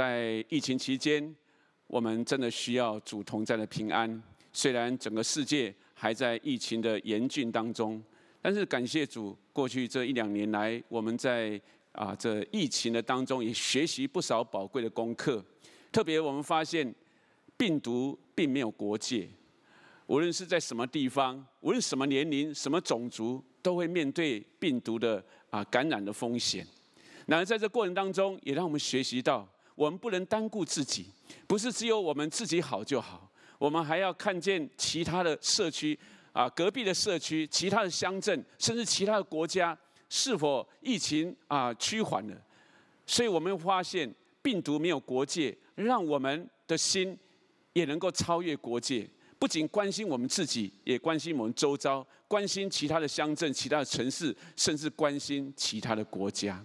在疫情期间，我们真的需要主同在的平安。虽然整个世界还在疫情的严峻当中，但是感谢主，过去这一两年来，我们在啊这疫情的当中也学习不少宝贵的功课。特别我们发现，病毒并没有国界，无论是在什么地方，无论什么年龄、什么种族，都会面对病毒的啊感染的风险。然而在这过程当中，也让我们学习到。我们不能单顾自己，不是只有我们自己好就好，我们还要看见其他的社区啊，隔壁的社区、其他的乡镇，甚至其他的国家是否疫情啊趋缓了。所以我们发现病毒没有国界，让我们的心也能够超越国界，不仅关心我们自己，也关心我们周遭，关心其他的乡镇、其他的城市，甚至关心其他的国家。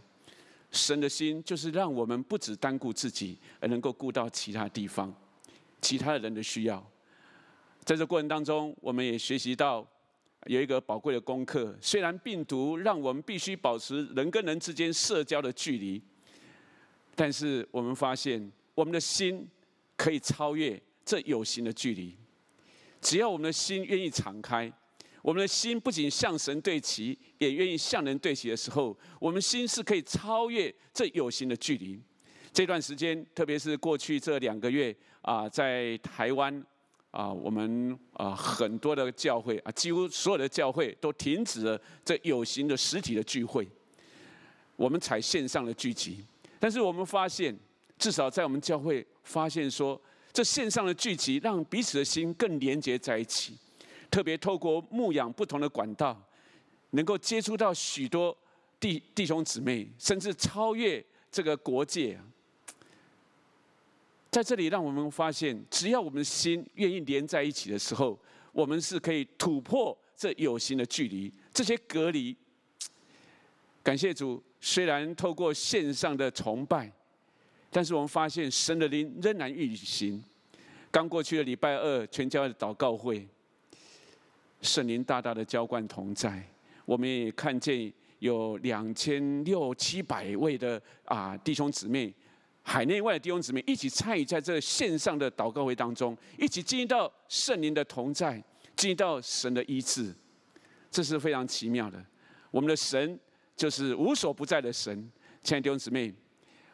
神的心就是让我们不只单顾自己，而能够顾到其他地方、其他人的需要。在这过程当中，我们也学习到有一个宝贵的功课。虽然病毒让我们必须保持人跟人之间社交的距离，但是我们发现我们的心可以超越这有形的距离。只要我们的心愿意敞开。我们的心不仅向神对齐，也愿意向人对齐的时候，我们心是可以超越这有形的距离。这段时间，特别是过去这两个月啊，在台湾啊，我们啊很多的教会啊，几乎所有的教会都停止了这有形的实体的聚会，我们采线上的聚集。但是我们发现，至少在我们教会发现说，这线上的聚集让彼此的心更连结在一起。特别透过牧养不同的管道，能够接触到许多弟弟兄姊妹，甚至超越这个国界。在这里，让我们发现，只要我们的心愿意连在一起的时候，我们是可以突破这有形的距离，这些隔离。感谢主，虽然透过线上的崇拜，但是我们发现神的灵仍然运行。刚过去的礼拜二，全家的祷告会。圣灵大大的浇灌同在，我们也看见有两千六七百位的啊弟兄姊妹，海内外的弟兄姊妹一起参与在这线上的祷告会当中，一起经历到圣灵的同在，经历到神的医治，这是非常奇妙的。我们的神就是无所不在的神，亲爱的弟兄姊妹，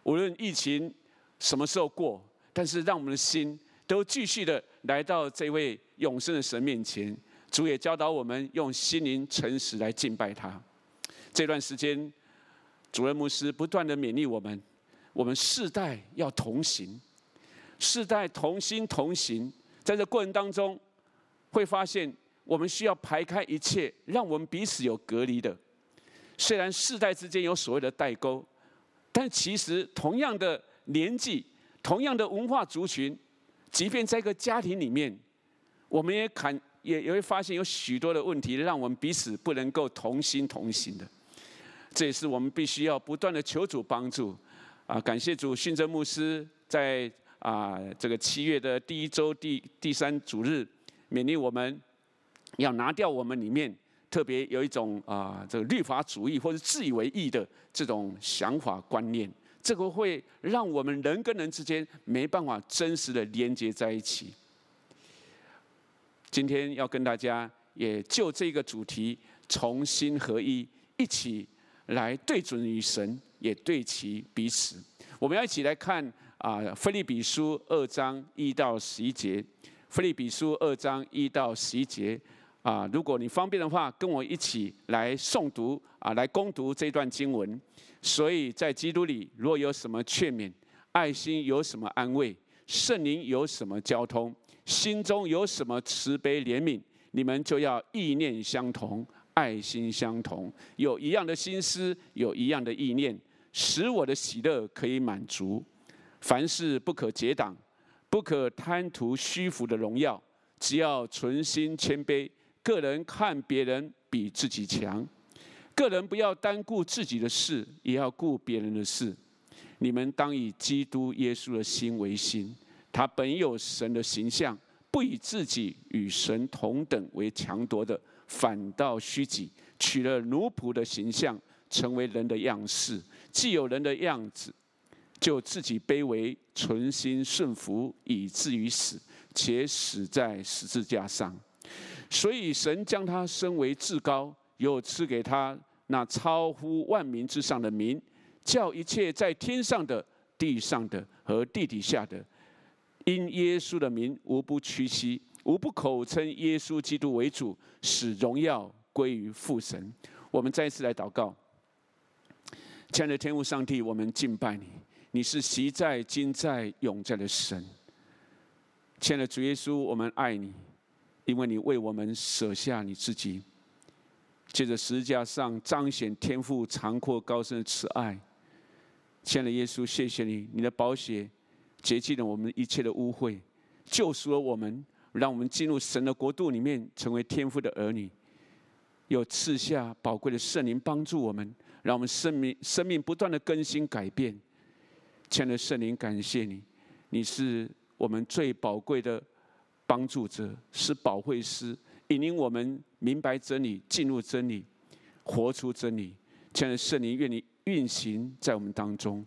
无论疫情什么时候过，但是让我们的心都继续的来到这位永生的神面前。主也教导我们用心灵诚实来敬拜他。这段时间，主任牧师不断的勉励我们，我们世代要同行，世代同心同行。在这过程当中，会发现我们需要排开一切，让我们彼此有隔离的。虽然世代之间有所谓的代沟，但其实同样的年纪、同样的文化族群，即便在一个家庭里面，我们也肯。也也会发现有许多的问题，让我们彼此不能够同心同行的。这也是我们必须要不断的求主帮助。啊，感谢主，训政牧师在啊这个七月的第一周第第三主日，勉励我们要拿掉我们里面特别有一种啊这个律法主义或者自以为义的这种想法观念，这个会让我们人跟人之间没办法真实的连接在一起。今天要跟大家也就这个主题重新合一，一起来对准与神，也对齐彼此。我们要一起来看啊，《腓利比书》二章一到十一节，《腓利比书》二章一到十一节啊，如果你方便的话，跟我一起来诵读啊，来攻读这段经文。所以在基督里，若有什么劝勉，爱心有什么安慰，圣灵有什么交通。心中有什么慈悲怜悯，你们就要意念相同，爱心相同，有一样的心思，有一样的意念，使我的喜乐可以满足。凡事不可结党，不可贪图虚浮的荣耀，只要存心谦卑，个人看别人比自己强，个人不要单顾自己的事，也要顾别人的事。你们当以基督耶稣的心为心。他本有神的形象，不以自己与神同等为强夺的，反倒虚己，取了奴仆的形象，成为人的样式。既有人的样子，就自己卑微，存心顺服，以至于死，且死在十字架上。所以神将他升为至高，又赐给他那超乎万民之上的名，叫一切在天上的、地上的和地底下的，因耶稣的名，无不屈膝，无不口称耶稣基督为主，使荣耀归于父神。我们再一次来祷告，亲爱的天父上帝，我们敬拜你。你是昔在、今在、永在的神，亲爱的主耶稣，我们爱你，因为你为我们舍下你自己，借着十字架上彰显天父长阔高深的慈爱。亲爱的耶稣，谢谢你，你的宝血洁净了我们一切的污秽，救赎了我们，让我们进入神的国度里面，成为天父的儿女。又赐下宝贵的圣灵帮助我们，让我们生命生命不断的更新改变。亲爱的圣灵，感谢你，你是我们最宝贵的帮助者，是保惠师，引领我们明白真理，进入真理，活出真理。亲爱的圣灵，愿你运行在我们当中，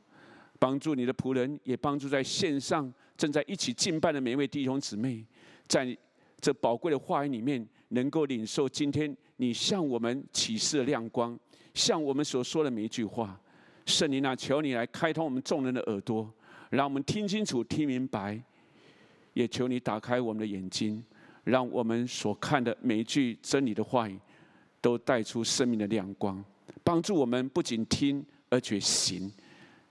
帮助你的仆人，也帮助在线上正在一起敬拜的每一位弟兄姊妹，在这宝贵的话语里面，能够领受今天你向我们启示的亮光，向我们所说的每一句话。圣灵啊，求你来开通我们众人的耳朵，让我们听清楚、听明白；也求你打开我们的眼睛，让我们所看的每一句真理的话语，都带出生命的亮光，帮助我们不仅听而且行，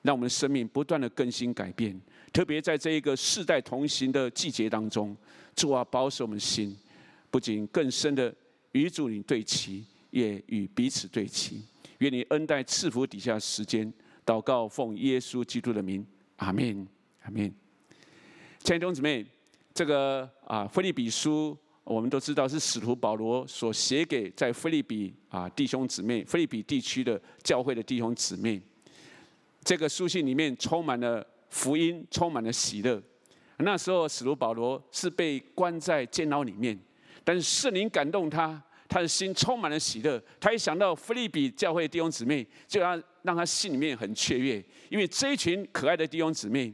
让我们的生命不断的更新改变。特别在这一个世代同行的季节当中，主啊，保守我们心，不仅更深的与主你对齐，也与彼此对齐。愿你恩待赐福底下时间，祷告奉耶稣基督的名，阿门，阿门。亲爱的弟兄姊妹，这个啊，腓利比书我们都知道是使徒保罗所写给在腓利比啊弟兄姊妹、腓利比地区的教会的弟兄姊妹。这个书信里面充满了福音，充满了喜乐。那时候使徒保罗是被关在监牢里面，但是圣灵感动他。他的心充满了喜乐，他一想到腓利比教会弟兄姊妹，就让让他心里面很雀跃，因为这一群可爱的弟兄姊妹，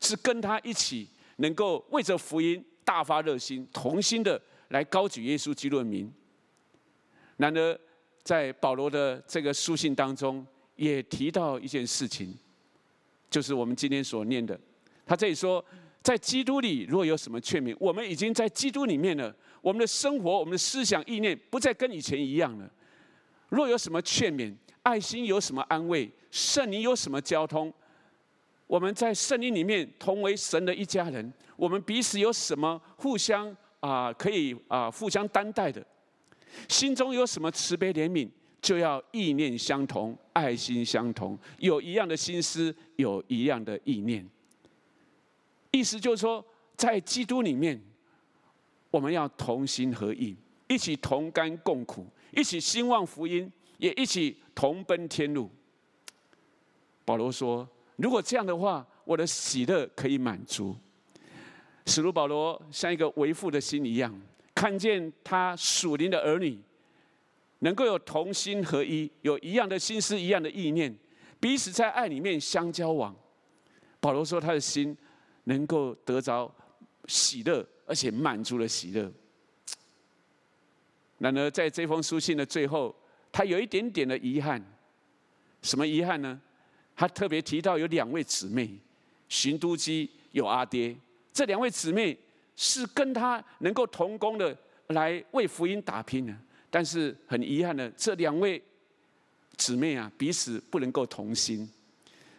是跟他一起能够为着福音大发热心，同心的来高举耶稣基督的名。然而，在保罗的这个书信当中，也提到一件事情，就是我们今天所念的，他这里说。在基督里，如果有什么劝勉，我们已经在基督里面了。我们的生活、我们的思想、意念，不再跟以前一样了。若有什么劝勉，爱心有什么安慰，圣灵有什么交通，我们在圣灵里面同为神的一家人。我们彼此有什么互相啊、可以啊、互相担待的？心中有什么慈悲怜悯，就要意念相同，爱心相同，有一样的心思，有一样的意念。意思就是说，在基督里面，我们要同心合意，一起同甘共苦，一起兴旺福音，也一起同奔天路。保罗说：“如果这样的话，我的喜乐可以满足。”使徒保罗像一个为父的心一样，看见他属灵的儿女能够有同心合一，有一样的心思、一样的意念，彼此在爱里面相交往。保罗说：“他的心。”能够得着喜乐，而且满足了喜乐。然而，在这封书信的最后，他有一点点的遗憾。什么遗憾呢？他特别提到有两位姊妹，循都基有阿爹。这两位姊妹是跟他能够同工的，来为福音打拼的。但是很遗憾的，这两位姊妹啊，彼此不能够同心，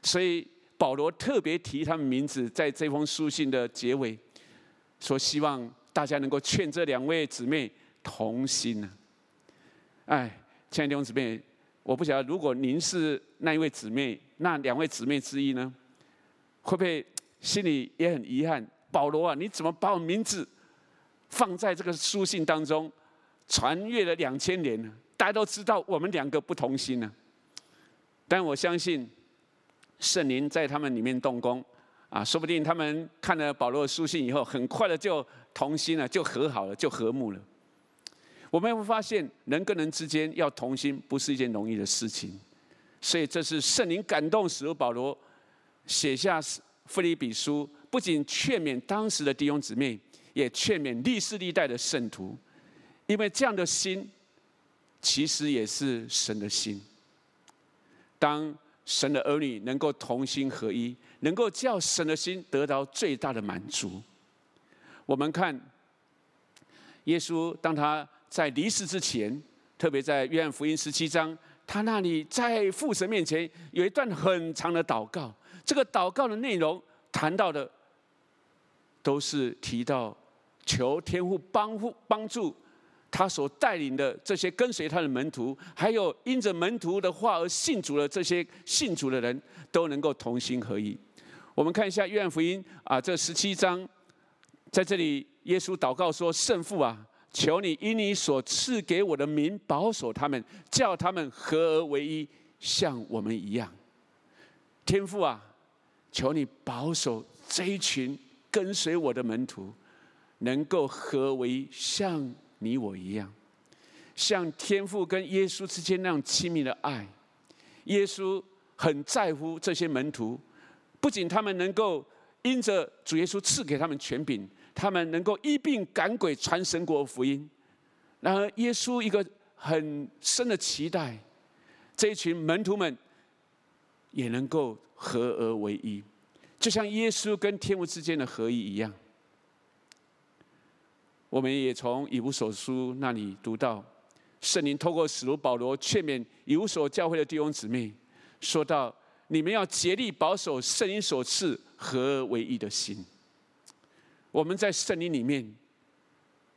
所以。保罗特别提他们名字，在这封书信的结尾，说希望大家能够劝这两位姊妹同心呢。哎，亲爱的弟兄姊妹，我不晓得如果您是那一位姊妹，那两位姊妹之一呢，会不会心里也很遗憾？保罗啊，你怎么把我名字放在这个书信当中，传阅了两千年呢？大家都知道我们两个不同心呢。但我相信。圣灵在他们里面动工，啊，说不定他们看了保罗的书信以后，很快的就同心了，就和好了，就和睦了。我们会发现，人跟人之间要同心，不是一件容易的事情。所以，这是圣灵感动使徒保罗写下腓立比书，不仅劝勉当时的弟兄姊妹，也劝勉历世历代的圣徒，因为这样的心，其实也是神的心。当神的儿女能够同心合一，能够叫神的心得到最大的满足。我们看耶稣，当他在离世之前，特别在约翰福音十七章，他那里在父神面前有一段很长的祷告。这个祷告的内容谈到的，都是提到求天父帮助帮助他所带领的这些跟随他的门徒，还有因着门徒的话而信主的这些信主的人，都能够同心合一。我们看一下约翰福音啊，这十七章，在这里耶稣祷告说：“圣父啊。”求你因你所赐给我的名保守他们，叫他们合而为一，像我们一样。天父啊，求你保守这一群跟随我的门徒，能够合为一，像你我一样，像天父跟耶稣之间那样亲密的爱。耶稣很在乎这些门徒，不仅他们能够因着主耶稣赐给他们权柄。他们能够一并赶鬼传神国福音，然而耶稣一个很深的期待，这一群门徒们也能够合而为一，就像耶稣跟天父之间的合一一样。我们也从以弗所书那里读到，圣灵透过使徒保罗劝勉以弗所教会的弟兄姊妹，说到：你们要竭力保守圣灵所赐合而为一的心。我们在圣灵里面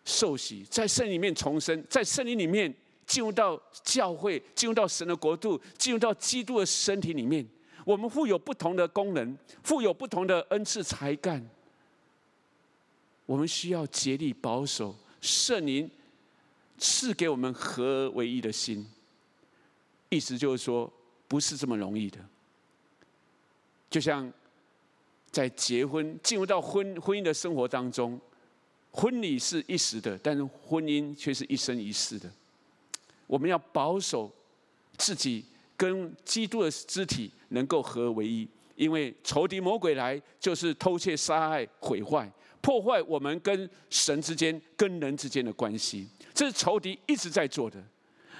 受洗，在圣灵里面重生，在圣灵里面进入到教会，进入到神的国度，进入到基督的身体里面。我们富有不同的功能，富有不同的恩赐才干。我们需要竭力保守圣灵赐给我们合而为一的心。意思就是说，不是这么容易的。就像。在结婚进入到婚婚姻的生活当中，婚礼是一时的，但是婚姻却是一生一世的。我们要保守自己跟基督的肢体能够合而为一，因为仇敌魔鬼来就是偷窃、杀害、毁坏、破坏我们跟神之间、跟人之间的关系。这是仇敌一直在做的。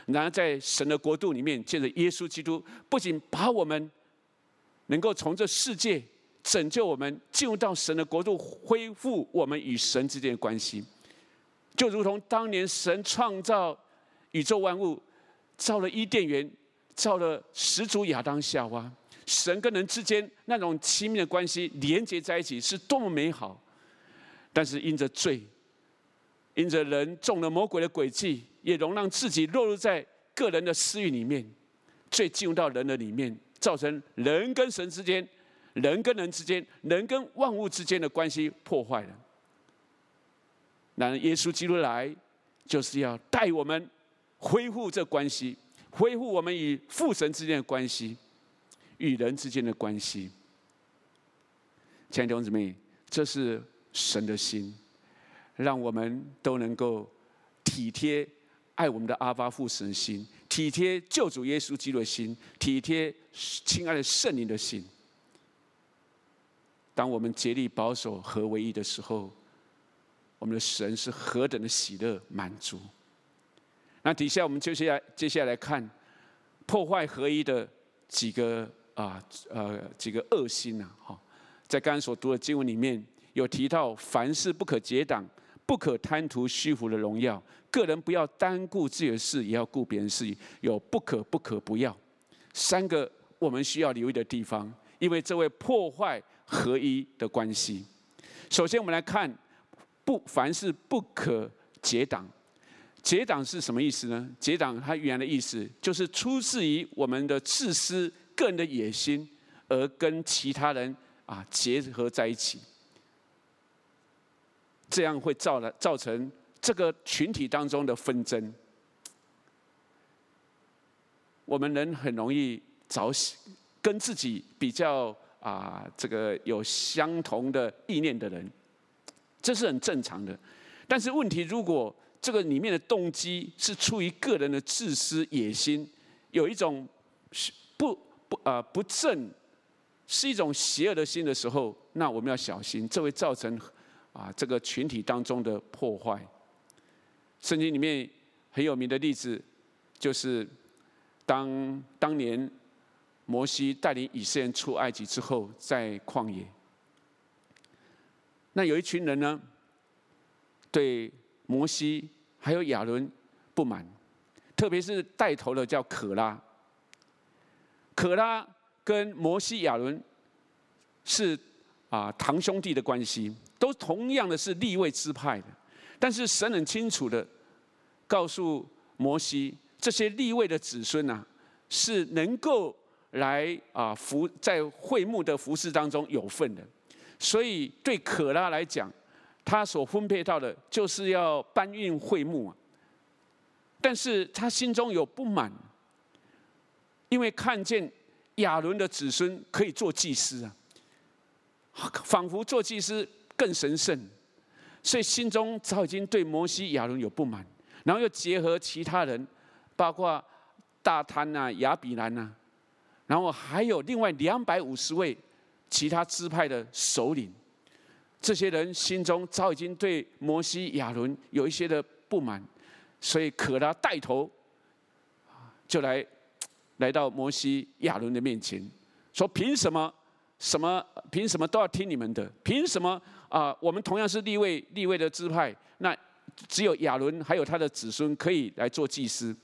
然而，在神的国度里面，借着耶稣基督，不仅把我们能够从这世界。拯救我们进入到神的国度，恢复我们与神之间的关系，就如同当年神创造宇宙万物，造了伊甸园，造了始祖亚当夏娃，神跟人之间那种亲密的关系连接在一起，是多么美好。但是因着罪，因着人中了魔鬼的诡计，也容让自己落入在个人的私欲里面，罪进入到人的里面，造成人跟神之间。人跟人之间，人跟万物之间的关系破坏了。然而，耶稣基督来，就是要带我们恢复这关系，恢复我们与父神之间的关系，与人之间的关系。亲爱的弟兄姊妹，这是神的心，让我们都能够体贴爱我们的阿爸父神心，体贴救主耶稣基督的心，体贴亲爱的圣灵的心。当我们竭力保守合为一的时候，我们的神是何等的喜乐满足。那底下我们接下来接下来看破坏合一的几个啊呃几个恶心呐哈，在刚刚所读的经文里面有提到，凡事不可结党，不可贪图虚浮的荣耀，个人不要单顾自己的事，也要顾别人事，有不可不可不要三个我们需要留意的地方，因为这位破坏。合一的关系。首先，我们来看不凡事不可结党。结党是什么意思呢？结党它原来的意思就是出自于我们的自私、个人的野心，而跟其他人啊结合在一起，这样会造了造成这个群体当中的纷争。我们人很容易找跟自己比较。啊，这个有相同的意念的人，这是很正常的。但是问题，如果这个里面的动机是出于个人的自私野心，有一种不不啊不正是一种邪恶的心的时候，那我们要小心，这会造成啊这个群体当中的破坏。圣经里面很有名的例子，就是当当年摩西带领以色列人出埃及之后，在旷野，那有一群人呢，对摩西还有亚伦不满，特别是带头的叫可拉。可拉跟摩西、亚伦是啊堂兄弟的关系，都同样的是立位支派的。但是神很清楚的告诉摩西，这些立位的子孙呐，是能够来啊服在会幕的服侍当中有份的。所以对可拉来讲，他所分配到的就是要搬运会幕啊。但是他心中有不满，因为看见亚伦的子孙可以做祭司啊，仿佛做祭司更神圣。所以心中早已经对摩西、亚伦有不满，然后又结合其他人，包括大坍呐、亚比兰呐，然后还有另外两百五十位其他支派的首领，这些人心中早已经对摩西、亚伦有一些的不满，所以可拉带头，就来来到摩西、亚伦的面前，说：凭什么？什么？凭什么都要听你们的？凭什么？啊，我们同样是立位立位的支派，那只有亚伦还有他的子孙可以来做祭司。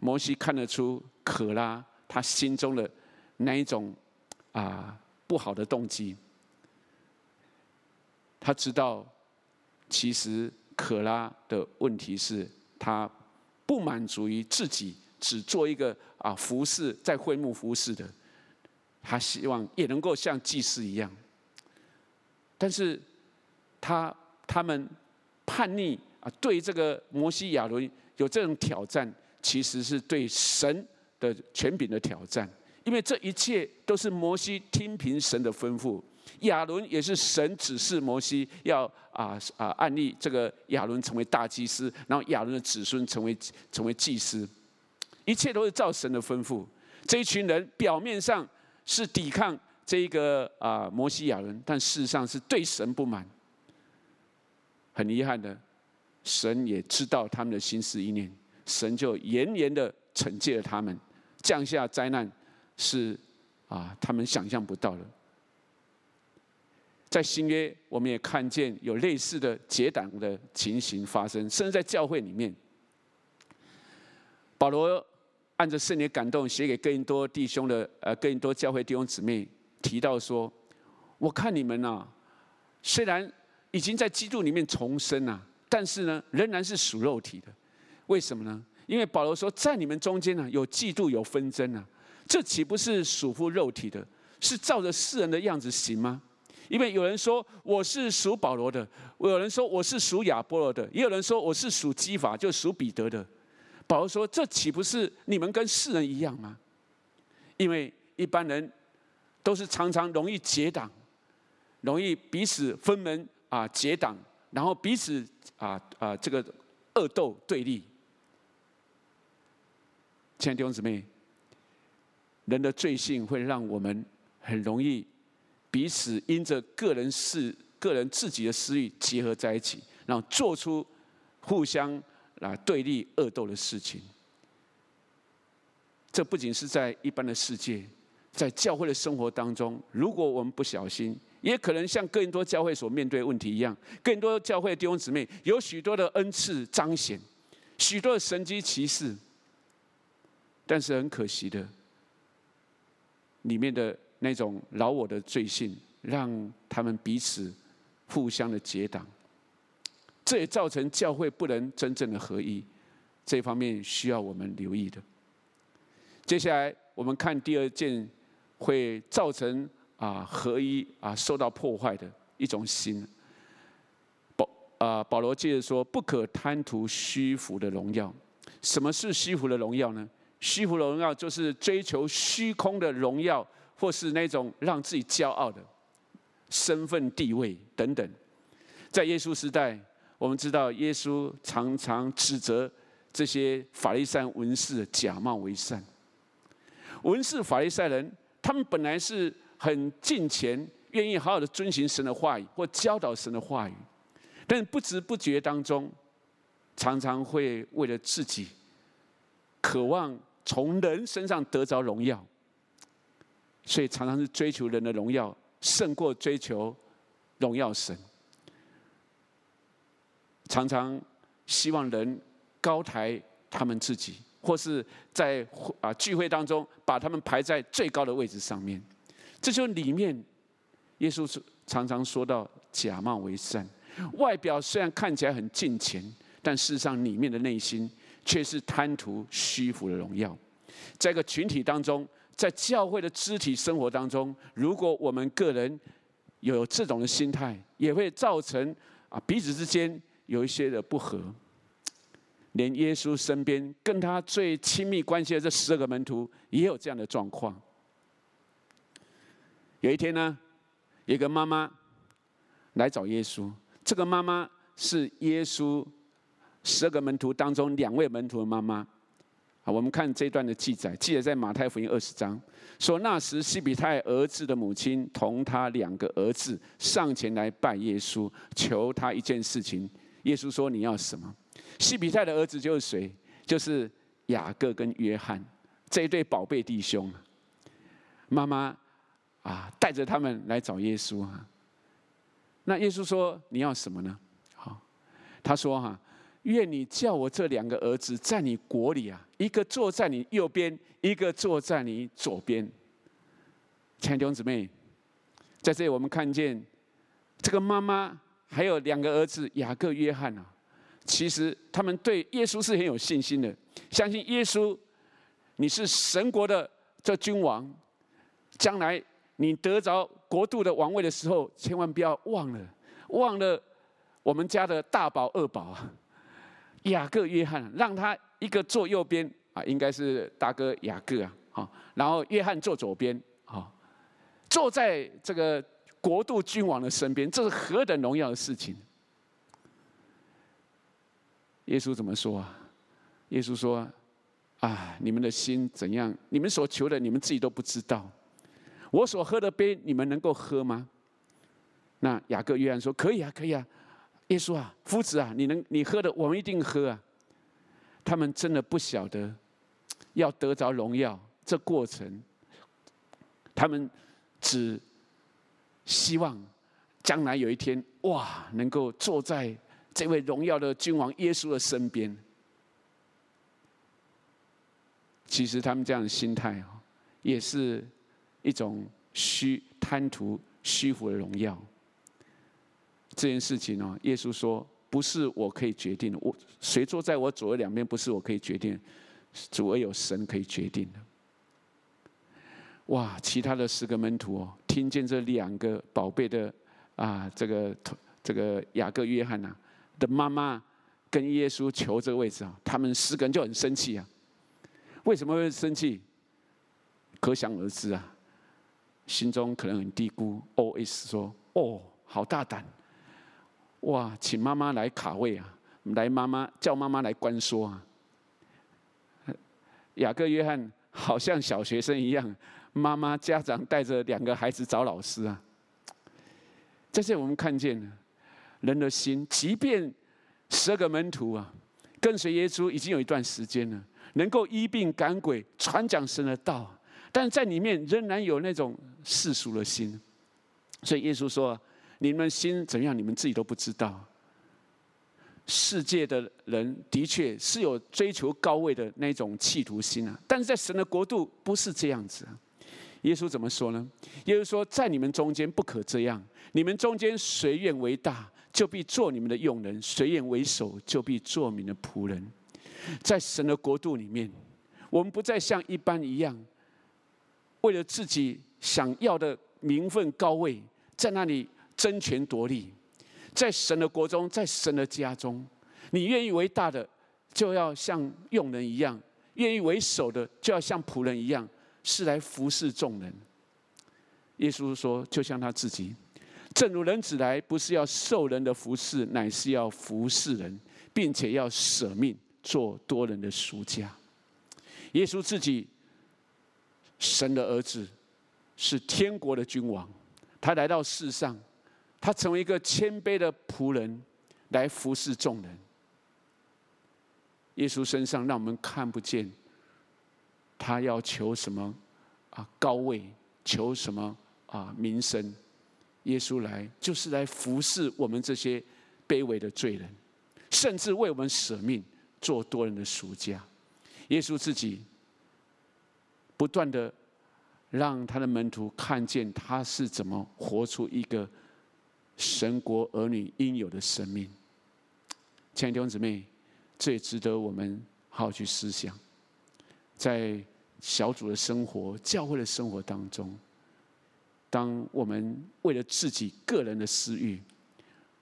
摩西看得出可拉他心中的那一种啊不好的动机，他知道其实可拉的问题是他不满足于自己只做一个啊服侍在会幕服侍的，他希望也能够像祭司一样。但是，他他们叛逆啊，对这个摩西亚伦有这种挑战，其实是对神的权柄的挑战。因为这一切都是摩西听凭神的吩咐，亚伦也是神指示摩西要啊啊按立这个亚伦成为大祭司，然后亚伦的子孙成为成为祭司，一切都是照神的吩咐。这一群人表面上是抵抗。这一个啊，摩西亚人，但事实上是对神不满。很遗憾的，神也知道他们的心思意念，神就严严的惩戒了他们，降下灾难，是啊，他们想象不到的。在新约，我们也看见有类似的结党的情形发生，甚至在教会里面，保罗按着圣灵感动，写给更多弟兄的，呃，更多教会弟兄姊妹。提到说，我看你们呐，虽然已经在基督里面重生了，但是呢，仍然是属肉体的。为什么呢？因为保罗说，在你们中间呢，有嫉妒，有纷争啊，这岂不是属乎肉体的？是照着世人的样子行吗？因为有人说我是属保罗的，有人说我是属亚波罗的，也有人说我是属基法，就属彼得的。保罗说，这岂不是你们跟世人一样吗？因为一般人。都是常常容易结党，容易彼此分门啊结党，然后彼此啊啊这个恶斗对立。亲爱的弟兄姊妹，人的罪性会让我们很容易彼此因着个人事、个人自己的私欲结合在一起，然后做出互相啊对立恶斗的事情。这不仅是在一般的世界。在教会的生活当中，如果我们不小心，也可能像更多教会所面对问题一样，更多教会弟兄姊妹有许多的恩赐彰显，许多的神迹奇事，但是很可惜的，里面的那种老我的罪性，让他们彼此互相的结党，这也造成教会不能真正的合一，这方面需要我们留意的。接下来我们看第二件。会造成啊合一啊受到破坏的一种心。保啊保罗接着说，不可贪图虚浮的荣耀。什么是虚浮的荣耀呢？虚浮的荣耀就是追求虚空的荣耀，或是那种让自己骄傲的身份地位等等。在耶稣时代，我们知道耶稣常常指责这些法利赛文士假冒为善。文士法利赛人。他们本来是很敬虔，愿意好好的遵循神的话语或教导神的话语，但不知不觉当中，常常会为了自己，渴望从人身上得着荣耀，所以常常是追求人的荣耀，胜过追求荣耀神。常常希望人高抬他们自己，或是在啊聚会当中把他们排在最高的位置上面。这就里面，耶稣常常说到假冒为善，外表虽然看起来很敬虔，但事实上里面的内心却是贪图虚浮的荣耀。在一个群体当中，在教会的肢体生活当中，如果我们个人有这种的心态，也会造成啊彼此之间。有一些的不和，连耶稣身边跟他最亲密关系的这十二个门徒也有这样的状况。有一天呢，有一个妈妈来找耶稣，这个妈妈是耶稣十二个门徒当中两位门徒的妈妈。好，我们看这段的记载，记载在马太福音二十章，说那时西比太儿子的母亲同他两个儿子上前来拜耶稣，求他一件事情。耶稣说：“你要什么？”西比泰的儿子就是谁？就是雅各跟约翰这一对宝贝弟兄。妈妈啊，带着他们来找耶稣啊。那耶稣说：“你要什么呢？”好，他说：“哈，愿你叫我这两个儿子在你国里啊，一个坐在你右边，一个坐在你左边。”亲爱的弟兄姊妹，在这里我们看见这个妈妈。还有两个儿子雅各、约翰啊，其实他们对耶稣是很有信心的，相信耶稣，你是神国的这君王，将来你得着国度的王位的时候，千万不要忘了，忘了我们家的大宝、二宝啊，雅各、约翰，让他一个坐右边啊，应该是大哥雅各啊，好，然后约翰坐左边，好，坐在这个。国度君王的身边，这是何等荣耀的事情！耶稣怎么说啊？耶稣说：“啊，你们的心怎样？你们所求的，你们自己都不知道。我所喝的杯，你们能够喝吗？”那雅各、约翰说：“可以啊，可以啊。”耶稣啊，夫子啊，你能你喝的，我们一定喝啊。他们真的不晓得要得着荣耀这过程，他们只。希望将来有一天，哇，能够坐在这位荣耀的君王耶稣的身边。其实他们这样的心态啊，也是一种虚贪图虚浮的荣耀。这件事情呢，耶稣说，不是我可以决定的。我谁坐在我左右两边，不是我可以决定，主唯有神可以决定的。哇！其他的十个门徒哦，听见这两个宝贝的啊，这个这个雅各、约翰呐的妈妈跟耶稣求这个位置啊，他们四个人就很生气啊。为什么会生气？可想而知啊，心中可能很低估，OS 说：“哦，好大胆！哇，请妈妈来卡位啊，来妈妈叫妈妈来关说啊。”雅各、约翰好像小学生一样。妈妈、家长带着两个孩子找老师啊，这里我们看见人的心，即便十二个门徒啊，跟随耶稣已经有一段时间了，能够医病赶鬼、传讲神的道，但是在里面仍然有那种世俗的心。所以耶稣说：“你们心怎样，你们自己都不知道。”世界的人的确是有追求高位的那种企图心啊，但是在神的国度不是这样子。耶稣怎么说呢？耶稣说：“在你们中间不可这样。你们中间谁愿为大，就必做你们的用人；谁愿为首，就必做你们的仆人。”在神的国度里面，我们不再像一般一样，为了自己想要的名分高位，在那里争权夺利。在神的国中，在神的家中，你愿意为大的，就要像用人一样；愿意为首的，就要像仆人一样。是来服侍众人。耶稣说：“就像他自己，正如人子来，不是要受人的服侍，乃是要服侍人，并且要舍命做多人的赎价。”耶稣自己，神的儿子，是天国的君王，他来到世上，他成为一个谦卑的仆人，来服侍众人。耶稣身上让我们看不见，他要求什么啊高位，求什么啊名声。耶稣来就是来服侍我们这些卑微的罪人，甚至为我们舍命，做多人的赎价。耶稣自己不断的让他的门徒看见他是怎么活出一个神国儿女应有的生命。亲爱的弟兄姊妹。这也值得我们好好去思想，在小组的生活、教会的生活当中，当我们为了自己个人的私欲，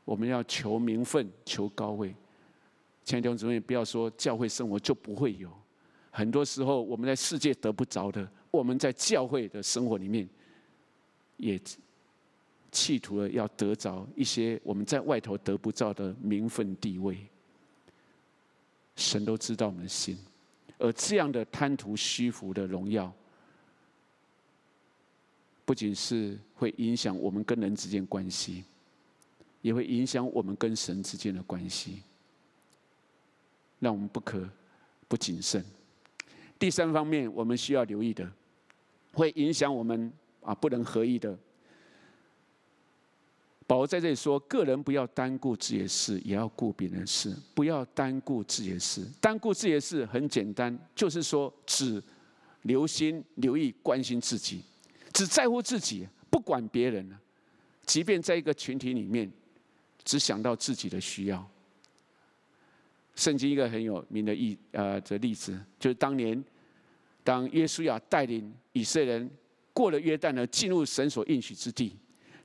我们要求名分、求高位，亲爱的弟兄姊妹，不要说教会生活就不会有，很多时候我们在世界得不着的，我们在教会的生活里面，也企图了要得着一些我们在外头得不着的名分地位。神都知道我们的心，而这样的贪图虚浮的荣耀，不仅是会影响我们跟人之间关系，也会影响我们跟神之间的关系，让我们不可不谨慎。第三方面，我们需要留意的，会影响我们啊不能合一的。保罗在这里说：“个人不要单顾自己的事，也要顾别人的事。不要单顾自己的事，单顾自己的事很简单，就是说只留心、留意、关心自己，只在乎自己，不管别人。即便在一个群体里面，只想到自己的需要。圣经一个很有名的例呃的例子，就是当年当耶稣亚带领以色列人过了约旦呢，进入神所应许之地。”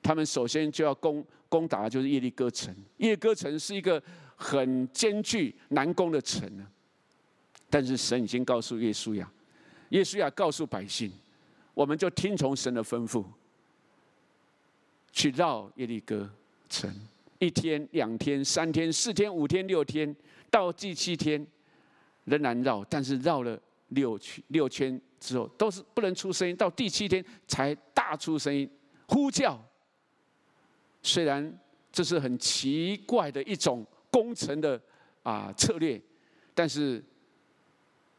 他们首先就要攻攻打，就是耶利哥城。耶利哥城是一个很艰巨难攻的城呢。但是神已经告诉耶稣亚，耶稣亚告诉百姓，我们就听从神的吩咐，去绕耶利哥城，一天、两天、三天、四天、五天、六天，到第七天仍然绕，但是绕了六圈六圈之后，都是不能出声音，到第七天才大出声音呼叫。虽然这是很奇怪的一种攻城的啊策略，但是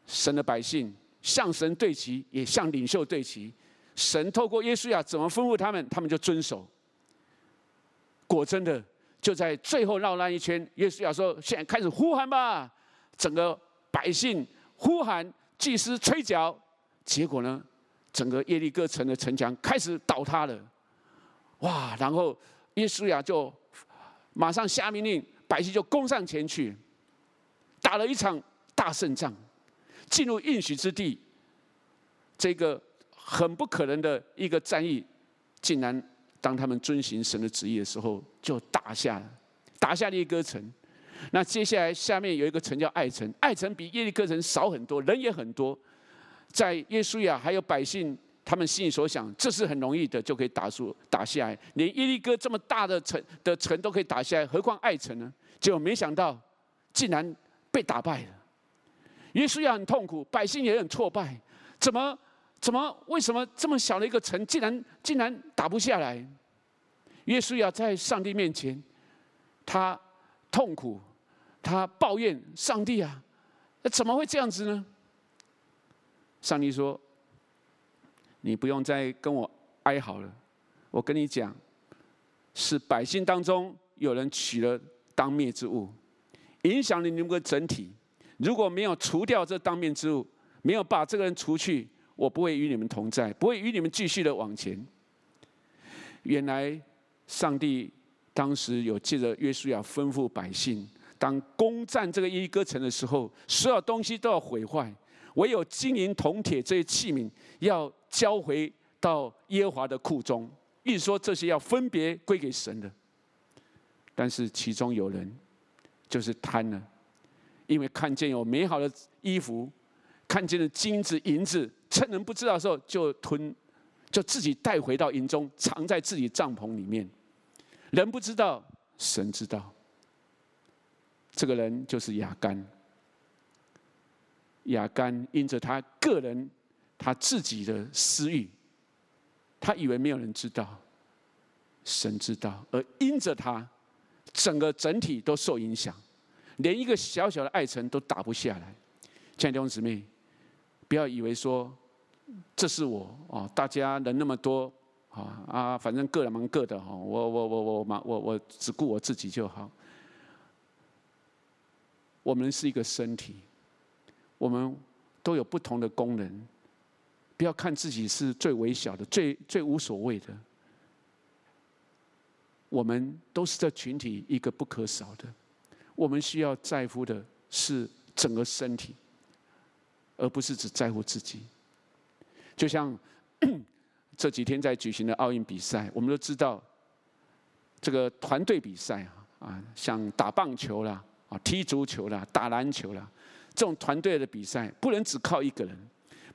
神的百姓向神对齐，也向领袖对齐。神透过耶稣亚怎么吩咐他们，他们就遵守。果真的就在最后绕那一圈，耶稣亚说：“现在开始呼喊吧！”整个百姓呼喊，祭司吹角，结果呢，整个耶利哥城的城墙开始倒塌了。哇！然后。耶稣亚就马上下命令，百姓就攻上前去，打了一场大胜仗，进入应许之地。这个很不可能的一个战役，竟然当他们遵行神的旨意的时候，就打下了，打下了耶利哥城。那接下来下面有一个城叫爱城，爱城比耶利哥城少很多，人也很多。在耶稣亚还有百姓。他们心里所想，这是很容易的，就可以打出打下来。连耶利哥这么大的城的城都可以打下来，何况爱城呢？结果没想到，竟然被打败了。约书亚很痛苦，百姓也很挫败。怎么怎么为什么这么小的一个城，竟然竟然打不下来？约书亚在上帝面前，他痛苦，他抱怨上帝啊，怎么会这样子呢？上帝说。你不用再跟我哀嚎了，我跟你讲，是百姓当中有人取了当灭之物，影响了你们的整体。如果没有除掉这当面之物，没有把这个人除去，我不会与你们同在，不会与你们继续的往前。原来上帝当时有借着约书亚吩咐百姓，当攻占这个耶利哥城的时候，所有东西都要毁坏。唯有金银铜铁这些器皿要交回到耶和华的库中，意思说这些要分别归给神的。但是其中有人就是贪了，因为看见有美好的衣服，看见了金子银子，趁人不知道的时候就吞，就自己带回到营中，藏在自己帐篷里面。人不知道，神知道。这个人就是亚干。亚干因着他个人他自己的私欲，他以为没有人知道，神知道，而因着他，整个整体都受影响，连一个小小的爱城都打不下来。亲爱的弟兄姊妹，不要以为说这是我哦，大家人那么多啊啊，反正各人忙各的哈，我我我我忙我我只顾我自己就好。我们是一个身体，我们都有不同的功能，不要看自己是最微小的、最最无所谓的。我们都是这群体一个不可少的，我们需要在乎的是整个身体，而不是只在乎自己。就像 这几天在举行的奥运比赛，我们都知道，这个团队比赛啊，啊，像打棒球啦，啊，踢足球啦，打篮球啦，这种团队的比赛，不能只靠一个人。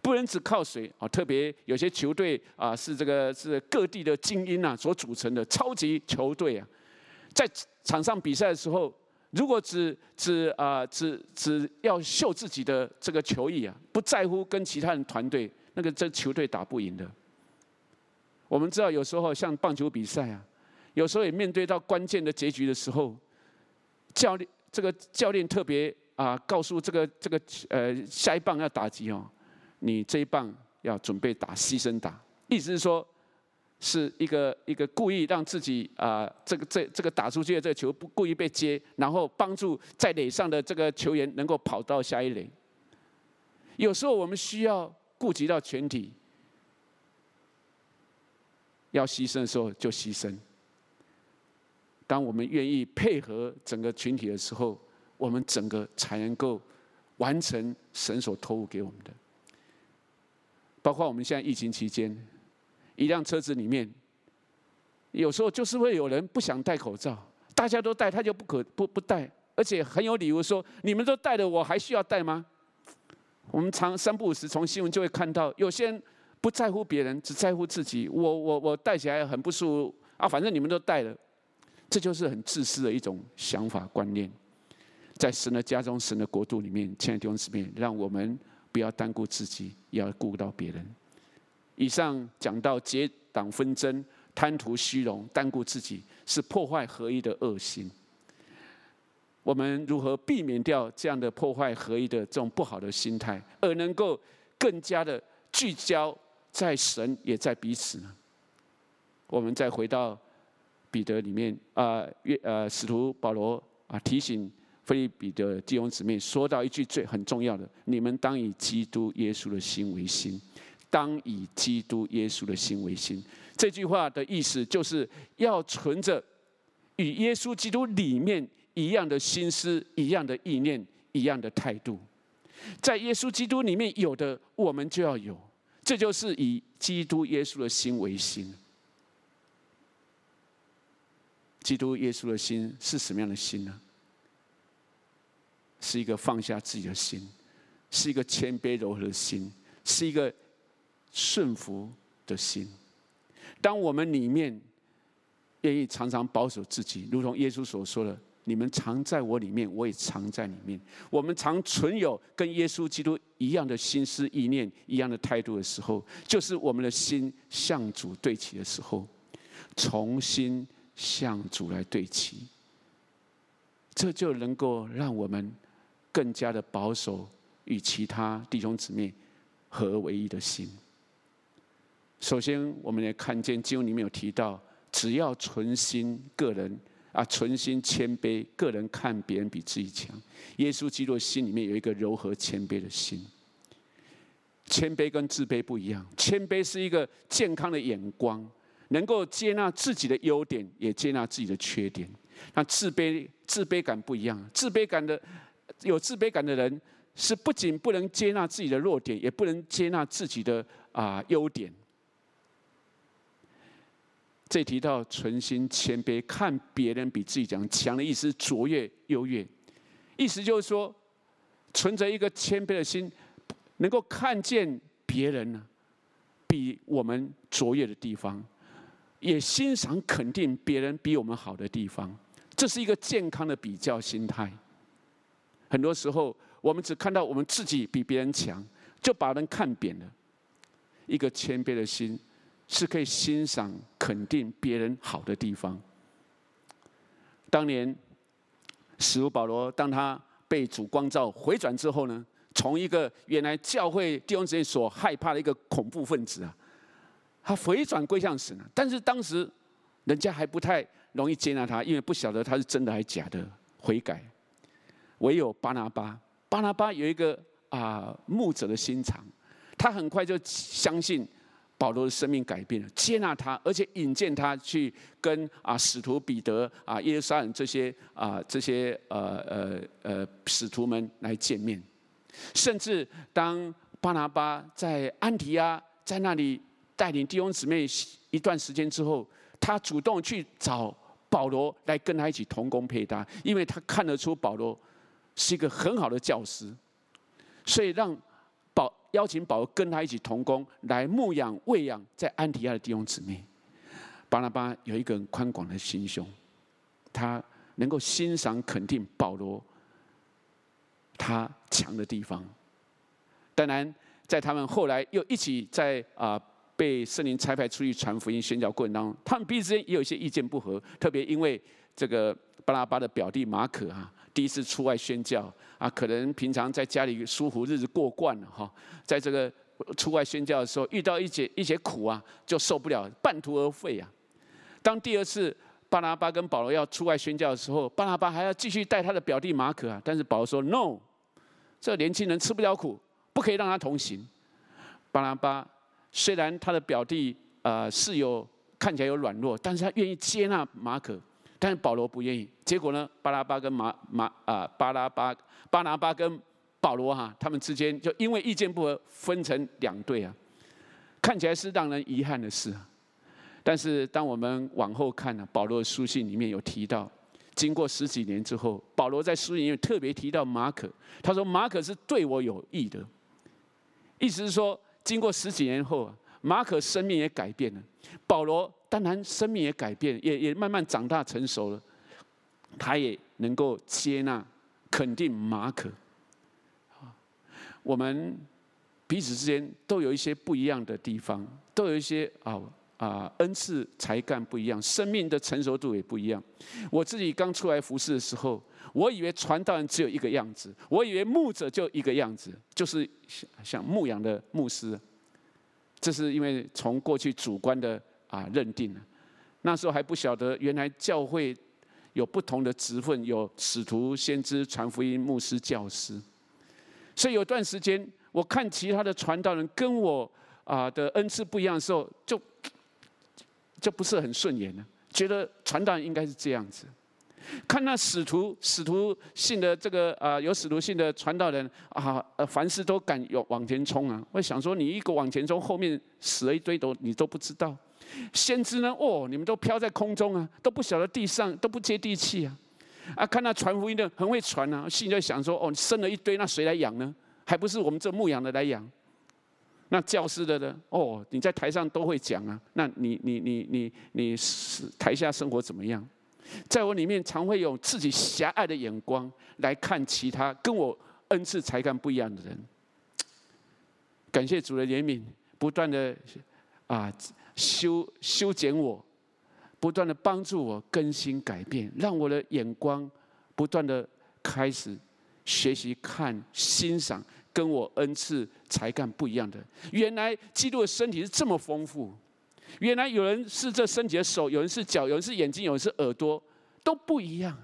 不能只靠谁啊！特别有些球队啊，是这个是各地的精英啊所组成的超级球队啊，在场上比赛的时候，如果只只啊只只要秀自己的这个球艺啊，不在乎跟其他人团队，那个这球队打不赢的。我们知道有时候像棒球比赛啊，有时候也面对到关键的结局的时候，教练这个教练特别啊告诉这个这个呃下一棒要打击哦。你这一棒要准备打牺牲打，意思是说，是一个一个故意让自己啊、这个这这个打出去的这个球不故意被接，然后帮助在垒上的这个球员能够跑到下一垒。有时候我们需要顾及到全体，要牺牲的时候就牺牲。当我们愿意配合整个群体的时候，我们整个才能够完成神所托付给我们的。包括我们现在疫情期间，一辆车子里面，有时候就是会有人不想戴口罩，大家都戴，他就不可不不戴，而且很有理由说：“你们都戴了，我还需要戴吗？”我们常三不五时从新闻就会看到，有些人不在乎别人，只在乎自己。我我我戴起来很不舒服啊，反正你们都戴了，这就是很自私的一种想法观念。在神的家中、神的国度里面，亲爱的弟兄姊妹，让我们。不要单顾自己，也要顾到别人。以上讲到结党纷争、贪图虚荣、单顾自己，是破坏合一的恶行。我们如何避免掉这样的破坏合一的这种不好的心态，而能够更加的聚焦在神，也在彼此呢？我们再回到彼得里面啊，约呃使徒保罗啊提醒。腓立比的弟兄姊妹说到一句最很重要的：你们当以基督耶稣的心为心，当以基督耶稣的心为心。这句话的意思就是要存着与耶稣基督里面一样的心思、一样的意念、一样的态度。在耶稣基督里面有的，我们就要有。这就是以基督耶稣的心为心。基督耶稣的心是什么样的心呢？是一个放下自己的心，是一个谦卑柔和的心，是一个顺服的心。当我们里面愿意常常保守自己，如同耶稣所说的：“你们常在我里面，我也常在里面。”我们常存有跟耶稣基督一样的心思意念、一样的态度的时候，就是我们的心向主对齐的时候，重新向主来对齐，这就能够让我们。更加的保守与其他弟兄姊妹合而为一的心。首先，我们也看见经文里面有提到，只要存心个人啊，存心谦卑，个人看别人比自己强。耶稣基督的心里面有一个柔和谦卑的心。谦卑跟自卑不一样，谦卑是一个健康的眼光，能够接纳自己的优点，也接纳自己的缺点。那自卑自卑感不一样，自卑感的。有自卑感的人，是不仅不能接纳自己的弱点，也不能接纳自己的啊优点。这提到存心谦卑，看别人比自己强，强的意思卓越、优越。意思就是说，存着一个谦卑的心，能够看见别人呢比我们卓越的地方，也欣赏肯定别人比我们好的地方。这是一个健康的比较心态。很多时候，我们只看到我们自己比别人强，就把人看扁了。一个谦卑的心，是可以欣赏、肯定别人好的地方。当年使徒保罗，当他被主光照回转之后呢，从一个原来教会弟兄姊妹所害怕的一个恐怖分子啊，他回转归向神。但是当时人家还不太容易接纳他，因为不晓得他是真的还是假的悔改。唯有巴拿巴，巴拿巴有一个啊牧者的心肠，他很快就相信。保罗的生命改变了，接纳他，而且引荐他去跟啊使徒彼得啊耶路撒冷这些啊这些呃呃呃使徒们来见面，甚至当巴拿巴在安提阿在那里带领弟兄姊妹一段时间之后，他主动去找保罗来跟他一起同工配搭，因为他看得出保罗是一个很好的教师，所以让。保邀请保罗跟他一起同工，来牧养、喂养在安提阿的弟兄姊妹。巴拿巴有一个很宽广的心胸，他能够欣赏、肯定保罗他强的地方。当然，在他们后来又一起在啊被圣灵差派出去传福音、宣教过程当中，他们彼此之间也有一些意见不合，特别因为这个巴拿巴的表弟马可啊。第一次出外宣教啊，可能平常在家里舒服日子过惯了哈，在这个出外宣教的时候，遇到一些一些苦啊，就受不了，半途而废啊。当第二次巴拿巴跟保罗要出外宣教的时候，巴拿巴还要继续带他的表弟马可啊，但是保罗说：“No，这年轻人吃不了苦，不可以让他同行。”巴拿巴虽然他的表弟呃是有看起来有软弱，但是他愿意接纳马可。但是保罗不愿意，结果呢？巴拉巴跟马马啊，巴拉巴巴拿巴跟保罗哈，他们之间就因为意见不合，分成两队啊。看起来是让人遗憾的事，但是当我们往后看呢，保罗的书信里面有提到，经过十几年之后，保罗在书信里面特别提到马可，他说马可是对我有益的，意思是说，经过十几年后啊，马可生命也改变了，保罗。当然，生命也改变，也也慢慢长大成熟了。他也能够接纳、肯定马可。我们彼此之间都有一些不一样的地方，都有一些啊啊恩赐才干不一样，生命的成熟度也不一样。我自己刚出来服侍的时候，我以为传道人只有一个样子，我以为牧者就一个样子，就是像像牧羊的牧师。这是因为从过去主观的。啊，认定了。那时候还不晓得，原来教会有不同的职分，有使徒、先知、传福音、牧师、教师。所以有段时间，我看其他的传道人跟我啊的恩赐不一样的时候，就就不是很顺眼了。觉得传道人应该是这样子。看那使徒、使徒性的这个啊，有使徒性的传道人啊，凡事都敢有往前冲啊。我想说，你一个往前冲，后面死了一堆都你都不知道。先知呢？哦，你们都飘在空中啊，都不晓得地上，都不接地气啊！啊，看那传福音的很会传啊，心里在想说：哦，生了一堆，那谁来养呢？还不是我们这牧养的来养？那教师的呢？哦，你在台上都会讲啊，那你你你你你是台下生活怎么样？在我里面常会有自己狭隘的眼光来看其他跟我恩赐才干不一样的人。感谢主的怜悯，不断的啊。修修剪我，不断的帮助我更新改变，让我的眼光不断的开始学习看欣赏跟我恩赐才干不一样的。原来基督的身体是这么丰富，原来有人是这身体的手，有人是脚，有人是眼睛，有人是耳朵，都不一样。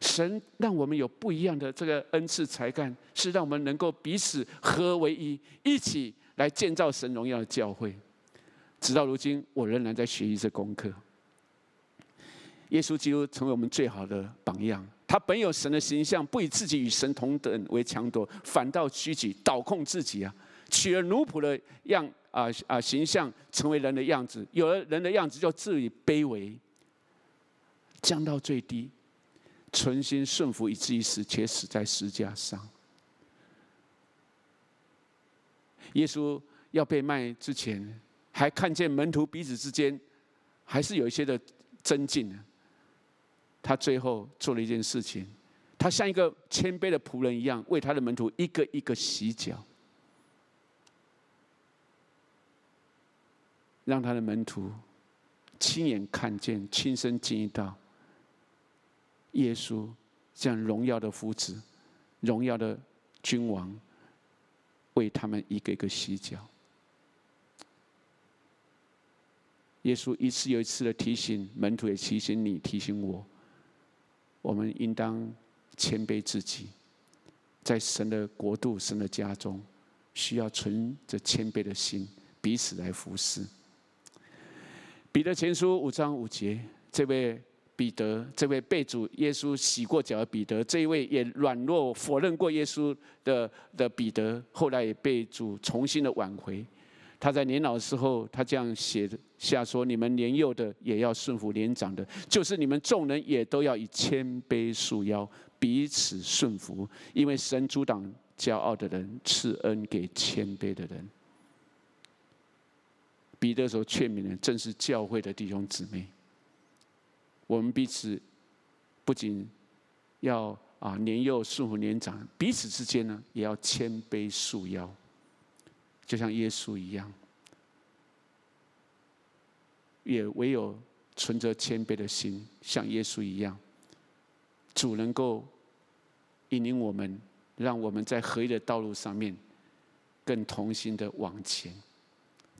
神让我们有不一样的这个恩赐才干，是让我们能够彼此合为一，一起来建造神荣耀的教会。直到如今，我仍然在学习这功课。耶稣基督成为我们最好的榜样。他本有神的形象，不以自己与神同等为强夺，反倒虚己，倒空自己啊，取了奴仆的样啊啊形象，成为人的样子。有了人的样子，就自己卑微，降到最低，存心顺服，以至于死，且死在十字架上。耶稣要被卖之前。还看见门徒彼此之间还是有一些的增进呢。他最后做了一件事情，他像一个谦卑的仆人一样，为他的门徒一个一个洗脚。让他的门徒亲眼看见、亲身经历到耶稣这样荣耀的夫子、荣耀的君王，为他们一个一个洗脚。耶稣一次又一次的提醒门徒，也提醒你、提醒我，我们应当谦卑自己，在神的国度、神的家中，需要存着谦卑的心，彼此来服侍。彼得前书五章五节，这位彼得，这位被主耶稣洗过脚的彼得，这一位也软弱否认过耶稣的的彼得，后来也被主重新的挽回。他在年老的时候，他这样写下说：“你们年幼的也要顺服年长的，就是你们众人也都要以谦卑束腰，彼此顺服，因为神阻挡骄傲的人，赐恩给谦卑的人。”彼得所劝勉的正是教会的弟兄姊妹。我们彼此不仅要啊年幼顺服年长，彼此之间呢也要谦卑束腰。就像耶稣一样，也唯有存着谦卑的心，像耶稣一样，主能够引领我们，让我们在合一的道路上面更同心的往前，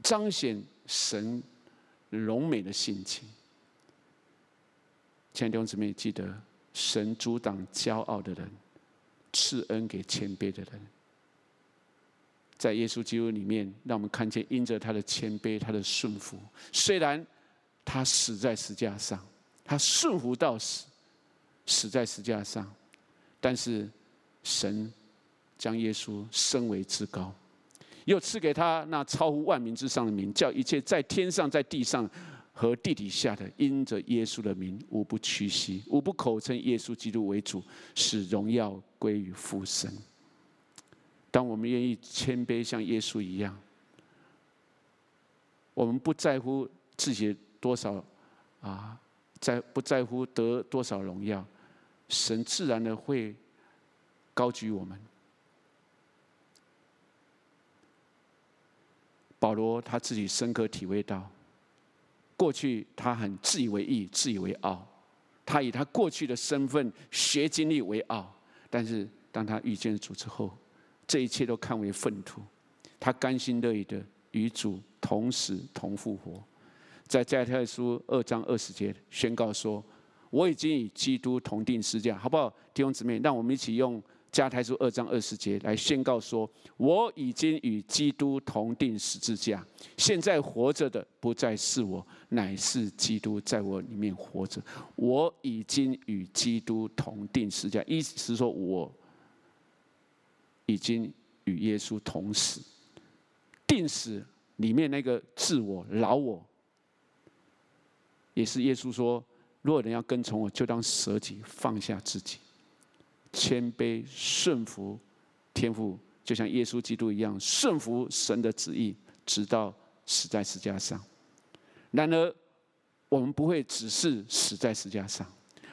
彰显神荣美的性情。亲爱的弟兄姊妹，记得神阻挡骄傲的人，赐恩给谦卑的人。在耶稣基督里面，让我们看见因着他的谦卑、他的顺服，虽然他死在十架上，他顺服到死，死在十架上，但是神将耶稣升为至高，又赐给他那超乎万民之上的名，叫一切在天上、在地上和地底下的，因着耶稣的名，无不屈膝，无不口称耶稣基督为主，使荣耀归于父神。当我们愿意谦卑，像耶稣一样，我们不在乎自己多少啊，在不在乎得多少荣耀，神自然的会高举我们。保罗他自己深刻体会到，过去他很自以为意、自以为傲，他以他过去的身份、学经历为傲，但是当他遇见主之后，这一切都看为粪土，他甘心乐意的与主同死同复活，在加拉太书二章二十节宣告说：“我已经与基督同钉十字架，好不好？”弟兄姊妹，让我们一起用加拉太书二章二十节来宣告说：“我已经与基督同钉十字架，现在活着的不再是我，乃是基督在我里面活着。我已经与基督同钉十字架，意思是说我。”已经与耶稣同死，钉死里面那个自我、老我，也是耶稣说：若人要跟从我，就当舍己，放下自己，谦卑顺服天父，就像耶稣基督一样顺服神的旨意，直到死在十架上。然而，我们不会只是死在十架上，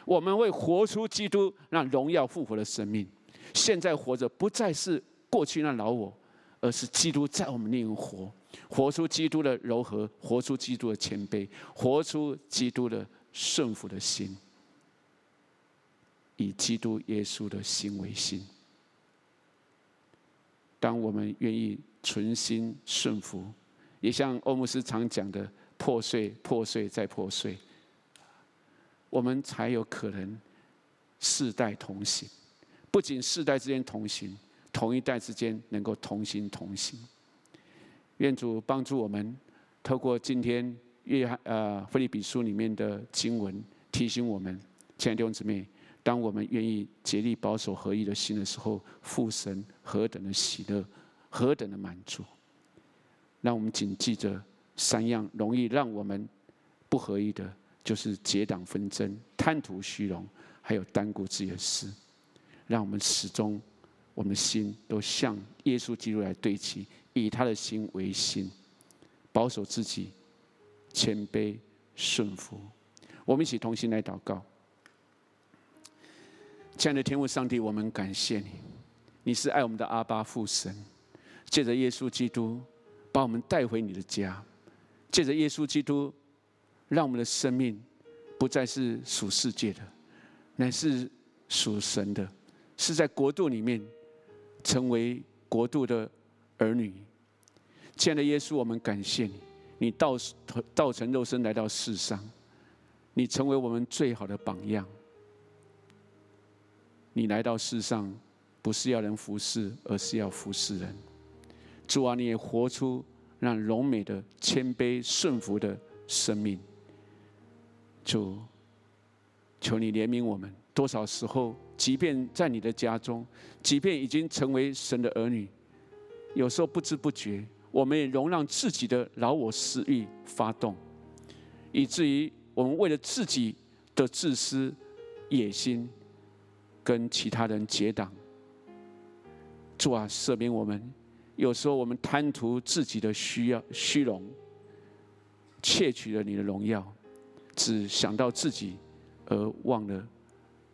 我们会活出基督让荣耀复活的生命。现在活着不再是过去那老我，而是基督在我们里面活，活出基督的柔和，活出基督的谦卑，活出基督的顺服的心，以基督耶稣的心为心。当我们愿意存心顺服，也像欧姆斯常讲的“破碎、破碎再破碎”，我们才有可能世代同行。不仅世代之间同行，同一代之间能够同心同行。愿主帮助我们，透过今天约翰呃腓利比书里面的经文，提醒我们，亲爱的弟兄姊妹，当我们愿意竭力保守合一的心的时候，父神何等的喜乐，何等的满足。让我们谨记着三样容易让我们不合一的，就是结党纷争、贪图虚荣，还有单顾自己的事。让我们始终，我们的心都向耶稣基督来对齐，以他的心为心，保守自己，谦卑顺服。我们一起同心来祷告。亲爱的天父上帝，我们感谢你，你是爱我们的阿爸父神，借着耶稣基督把我们带回你的家，借着耶稣基督，让我们的生命不再是属世界的，乃是属神的，是在国度里面成为国度的儿女。亲爱的耶稣，我们感谢你，你道道成肉身来到世上，你成为我们最好的榜样。你来到世上，不是要人服侍，而是要服侍人。主啊，你也活出让荣美的谦卑顺服的生命。主，求你怜悯我们。多少时候，即便在你的家中，即便已经成为神的儿女，有时候不知不觉，我们也容让自己的老我私欲发动，以至于我们为了自己的自私、野心，跟其他人结党。主啊，赦免我们。有时候我们贪图自己的需要、虚荣，窃取了你的荣耀，只想到自己，而忘了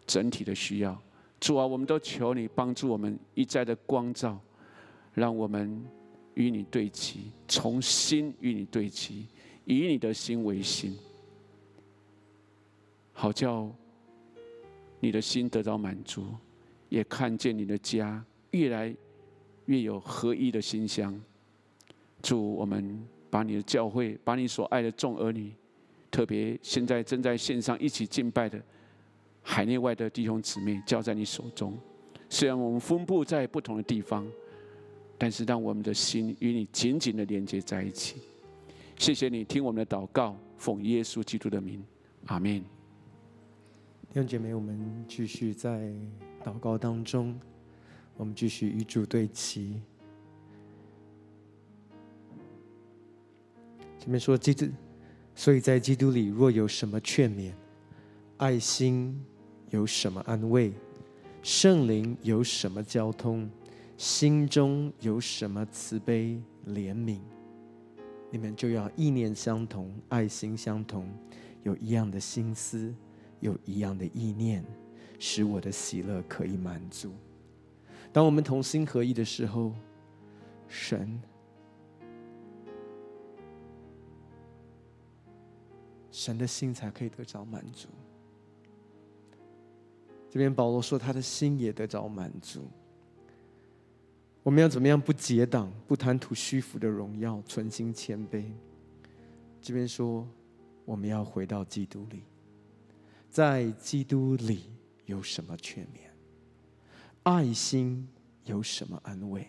整体的需要。主啊，我们都求你帮助我们一再的光照，让我们与你对齐，从心与你对齐，以你的心为心，好叫你的心得到满足，也看见你的家越来。越有合一的馨香，祝我们把你的教会，把你所爱的众儿女，特别现在正在线上一起敬拜的海内外的弟兄姊妹，交在你手中。虽然我们分布在不同的地方，但是让我们的心与你紧紧的连接在一起。谢谢你听我们的祷告，奉耶稣基督的名，阿门。弟兄姐妹，我们继续在祷告当中。我们继续与主对齐。前面说基督，所以在基督里若有什么劝勉，爱心有什么安慰，圣灵有什么交通，心中有什么慈悲怜悯，你们就要意念相同，爱心相同，有一样的心思，有一样的意念，使我的喜乐可以满足。当我们同心合一的时候，神，神的心才可以得着满足。这边保罗说，他的心也得着满足。我们要怎么样不结党，不贪图虚浮的荣耀，存心谦卑？这边说，我们要回到基督里，在基督里有什么劝勉？爱心有什么安慰？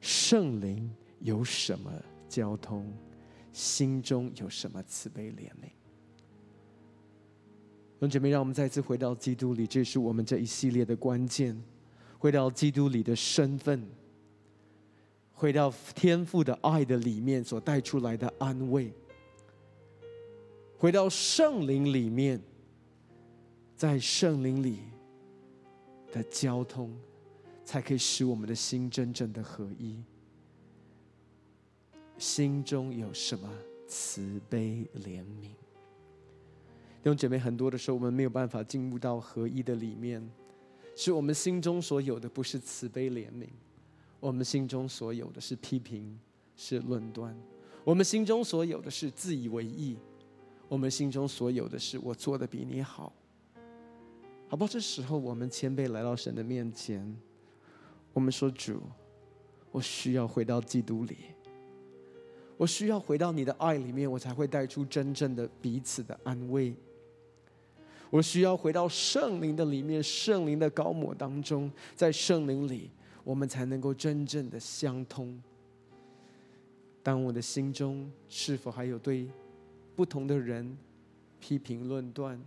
圣灵有什么交通？心中有什么慈悲怜悯？弟兄姐妹，让我们再次回到基督里，这是我们这一系列的关键。回到基督里的身份，回到天父的爱的里面所带出来的安慰，回到圣灵里面，在圣灵里。的交通，才可以使我们的心真正的合一。心中有什么慈悲怜悯？弟兄姐妹，很多的时候我们没有办法进入到合一的里面，是我们心中所有的不是慈悲怜悯，我们心中所有的是批评，是论断，我们心中所有的是自以为意，我们心中所有的是我做的比你好。好不好？这时候我们谦卑来到神的面前，我们说：“主，我需要回到基督里，我需要回到你的爱里面，我才会带出真正的彼此的安慰。我需要回到圣灵的里面，圣灵的高抹当中，在圣灵里，我们才能够真正的相通。当我的心中是否还有对不同的人批评论断，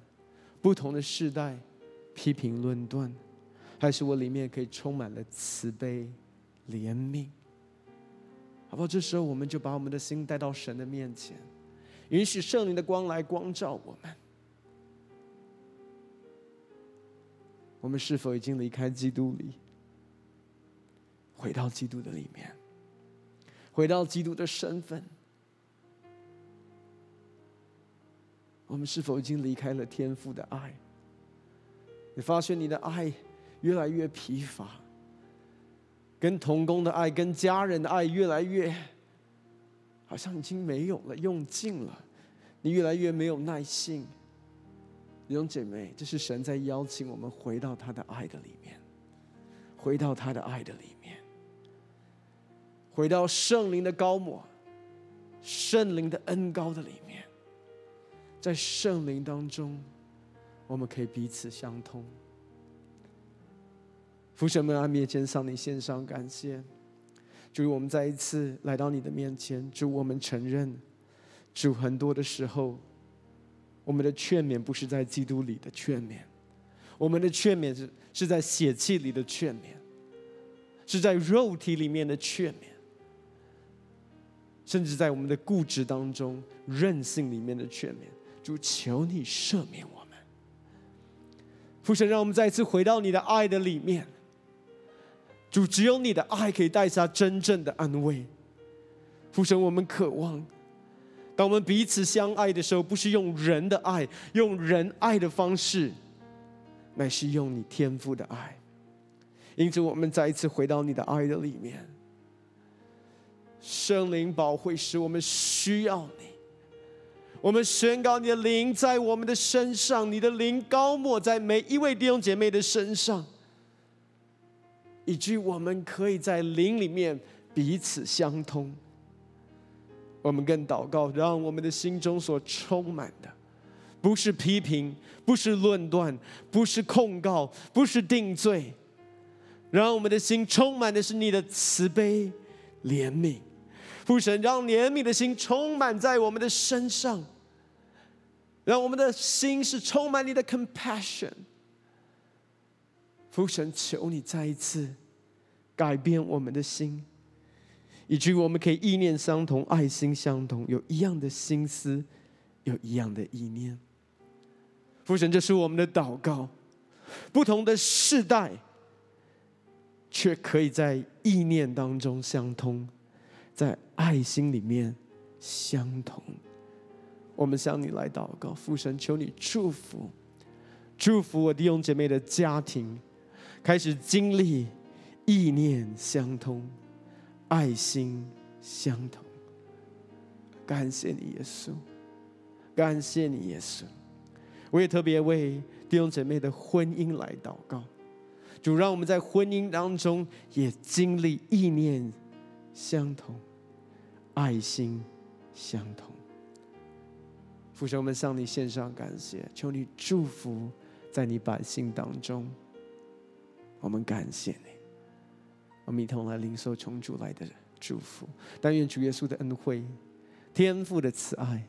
不同的世代？”批评论断，还是我里面可以充满了慈悲、怜悯，好不好？这时候我们就把我们的心带到神的面前，允许圣灵的光来光照我们。我们是否已经离开基督里，回到基督的里面，回到基督的身份？我们是否已经离开了天父的爱？你发现你的爱越来越疲乏，跟同工的爱、跟家人的爱越来越好像已经没有了，用尽了，你越来越没有耐性。弟兄姐妹，这是神在邀请我们回到他的爱的里面，回到他的爱的里面，回到圣灵的高抹、圣灵的恩高的里面，在圣灵当中，我们可以彼此相通。父神们，在面前向你献上感谢。主，我们再一次来到你的面前，主，我们承认，主很多的时候，我们的劝勉不是在基督里的劝勉，我们的劝勉是是在血气里的劝勉，是在肉体里面的劝勉，甚至在我们的固执当中、任性里面的劝勉。主，求你赦免我们。父神，让我们再一次回到你的爱的里面。主，只有你的爱可以带下真正的安慰。父神，我们渴望，当我们彼此相爱的时候，不是用人的爱，用人爱的方式，乃是用你天赋的爱。因此，我们再一次回到你的爱的里面。圣灵保惠使，我们需要你。我们宣告你的灵在我们的身上，你的灵膏抹在每一位弟兄姐妹的身上。以至于我们可以在灵里面彼此相通。我们更祷告，让我们的心中所充满的，不是批评，不是论断，不是控告，不是定罪，让我们的心充满的是你的慈悲怜悯。父神，让怜悯的心充满在我们的身上，让我们的心是充满你的 compassion。父神，求你再一次改变我们的心，以至于我们可以意念相同、爱心相同，有一样的心思，有一样的意念。父神，这是我们的祷告。不同的世代，却可以在意念当中相通，在爱心里面相同。我们向你来祷告，父神，求你祝福，祝福我弟兄姐妹的家庭。开始经历意念相通，爱心相同。感谢你，耶稣！感谢你，耶稣！我也特别为弟兄姐妹的婚姻来祷告，主让我们在婚姻当中也经历意念相同，爱心相同。父神，们向你献上感谢，求你祝福在你百姓当中。我们感谢你，我们一同来领受从主来的祝福。但愿主耶稣的恩惠、天父的慈爱、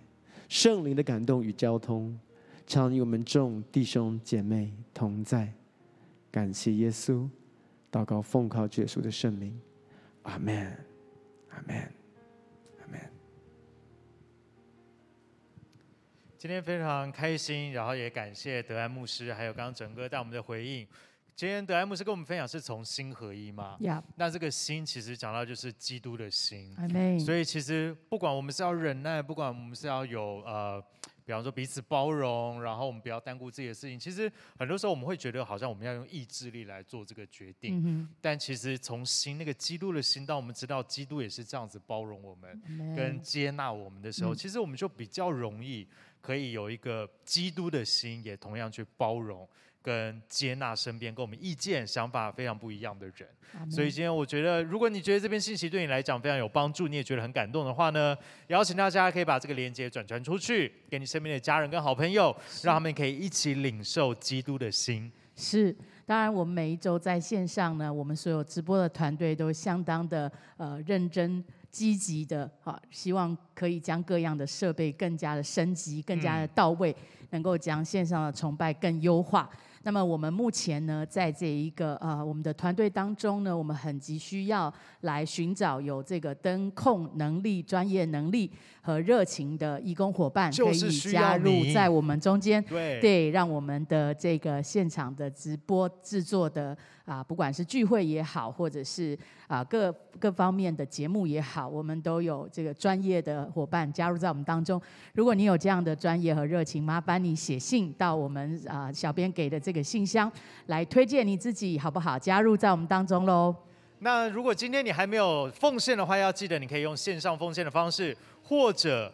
圣灵的感动与交通，常与我们众弟兄姐妹同在。感谢耶稣，祷告奉靠耶稣的圣名，阿门，阿门，阿门。今天非常开心，然后也感谢德安牧师，还有刚刚整个带我们的回应。今天德莱牧师跟我们分享是从心合一嘛？Yeah. 那这个心其实讲到就是基督的心。Amen. 所以其实不管我们是要忍耐，不管我们是要有呃，比方说彼此包容，然后我们不要单顾自己的事情。其实很多时候我们会觉得好像我们要用意志力来做这个决定。Mm-hmm. 但其实从心那个基督的心，当我们知道基督也是这样子包容我们，Amen. 跟接纳我们的时候，mm-hmm. 其实我们就比较容易可以有一个基督的心，也同样去包容。跟接纳身边跟我们意见、想法非常不一样的人，所以今天我觉得，如果你觉得这篇信息对你来讲非常有帮助，你也觉得很感动的话呢，邀请大家可以把这个链接转传出去，给你身边的家人跟好朋友，让他们可以一起领受基督的心。是，当然我们每一周在线上呢，我们所有直播的团队都相当的呃认真、积极的，好，希望可以将各样的设备更加的升级、更加的到位，嗯、能够将线上的崇拜更优化。那么我们目前呢，在这一个呃我们的团队当中呢，我们很急需要来寻找有这个灯控能力、专业能力和热情的义工伙伴，可以加入在我们中间，对，对，让我们的这个现场的直播制作的。啊，不管是聚会也好，或者是啊各各方面的节目也好，我们都有这个专业的伙伴加入在我们当中。如果你有这样的专业和热情，麻烦你写信到我们啊小编给的这个信箱来推荐你自己，好不好？加入在我们当中喽。那如果今天你还没有奉献的话，要记得你可以用线上奉献的方式，或者。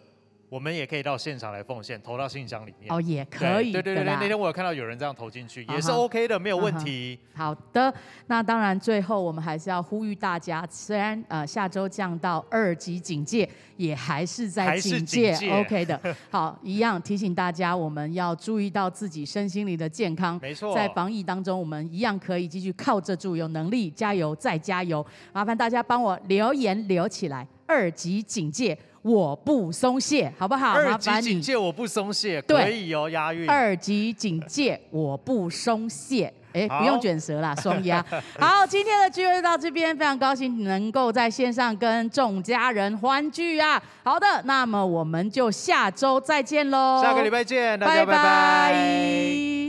我们也可以到现场来奉献，投到信箱里面。哦，也可以。对对对对，那天我有看到有人这样投进去，也是 OK 的，没有问题。好的，那当然最后我们还是要呼吁大家，虽然呃下周降到二级警戒，也还是在警戒，OK 的。好，一样提醒大家，我们要注意到自己身心灵的健康。没错，在防疫当中，我们一样可以继续靠着住，有能力加油再加油。麻烦大家帮我留言留起来，二级警戒。我不松懈，好不好？二级警戒，我不松懈，可以哦，押韵。二级警戒，我不松懈，哎，不用卷舌啦，双押。好，今天的聚会就到这边，非常高兴能够在线上跟众家人欢聚啊。好的，那么我们就下周再见喽，下个礼拜见，大家拜拜。拜拜。